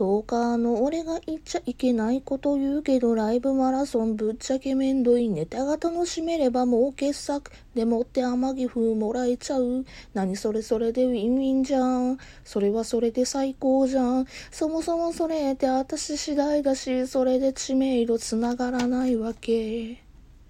10日の俺が言っちゃいけないこと言うけど、ライブマラソンぶっちゃけめんどい。ネタが楽しめればもう傑作。でもって天城風もらえちゃう。何それそれでウィンウィンじゃん。それはそれで最高じゃん。そもそもそれって私次第だし、それで知名度つながらないわけ。